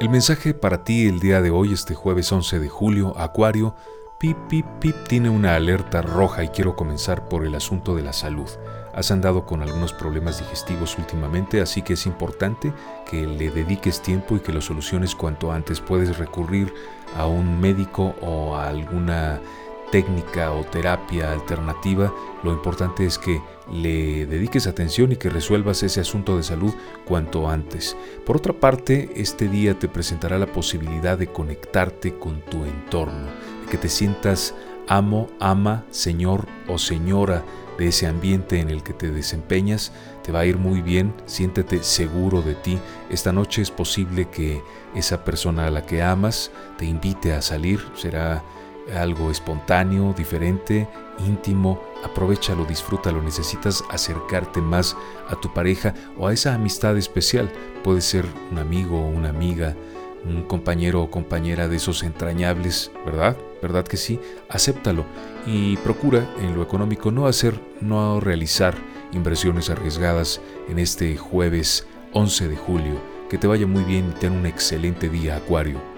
El mensaje para ti el día de hoy, este jueves 11 de julio, Acuario, pip, pip, pip, tiene una alerta roja y quiero comenzar por el asunto de la salud. Has andado con algunos problemas digestivos últimamente, así que es importante que le dediques tiempo y que lo soluciones cuanto antes. Puedes recurrir a un médico o a alguna técnica o terapia alternativa, lo importante es que le dediques atención y que resuelvas ese asunto de salud cuanto antes. Por otra parte, este día te presentará la posibilidad de conectarte con tu entorno, de que te sientas amo, ama, señor o señora de ese ambiente en el que te desempeñas, te va a ir muy bien, siéntete seguro de ti. Esta noche es posible que esa persona a la que amas te invite a salir, será algo espontáneo, diferente, íntimo, aprovechalo, disfrútalo, necesitas acercarte más a tu pareja o a esa amistad especial. Puede ser un amigo o una amiga, un compañero o compañera de esos entrañables, ¿verdad? ¿Verdad que sí? Acéptalo y procura en lo económico no hacer, no realizar inversiones arriesgadas en este jueves 11 de julio. Que te vaya muy bien y ten un excelente día, Acuario.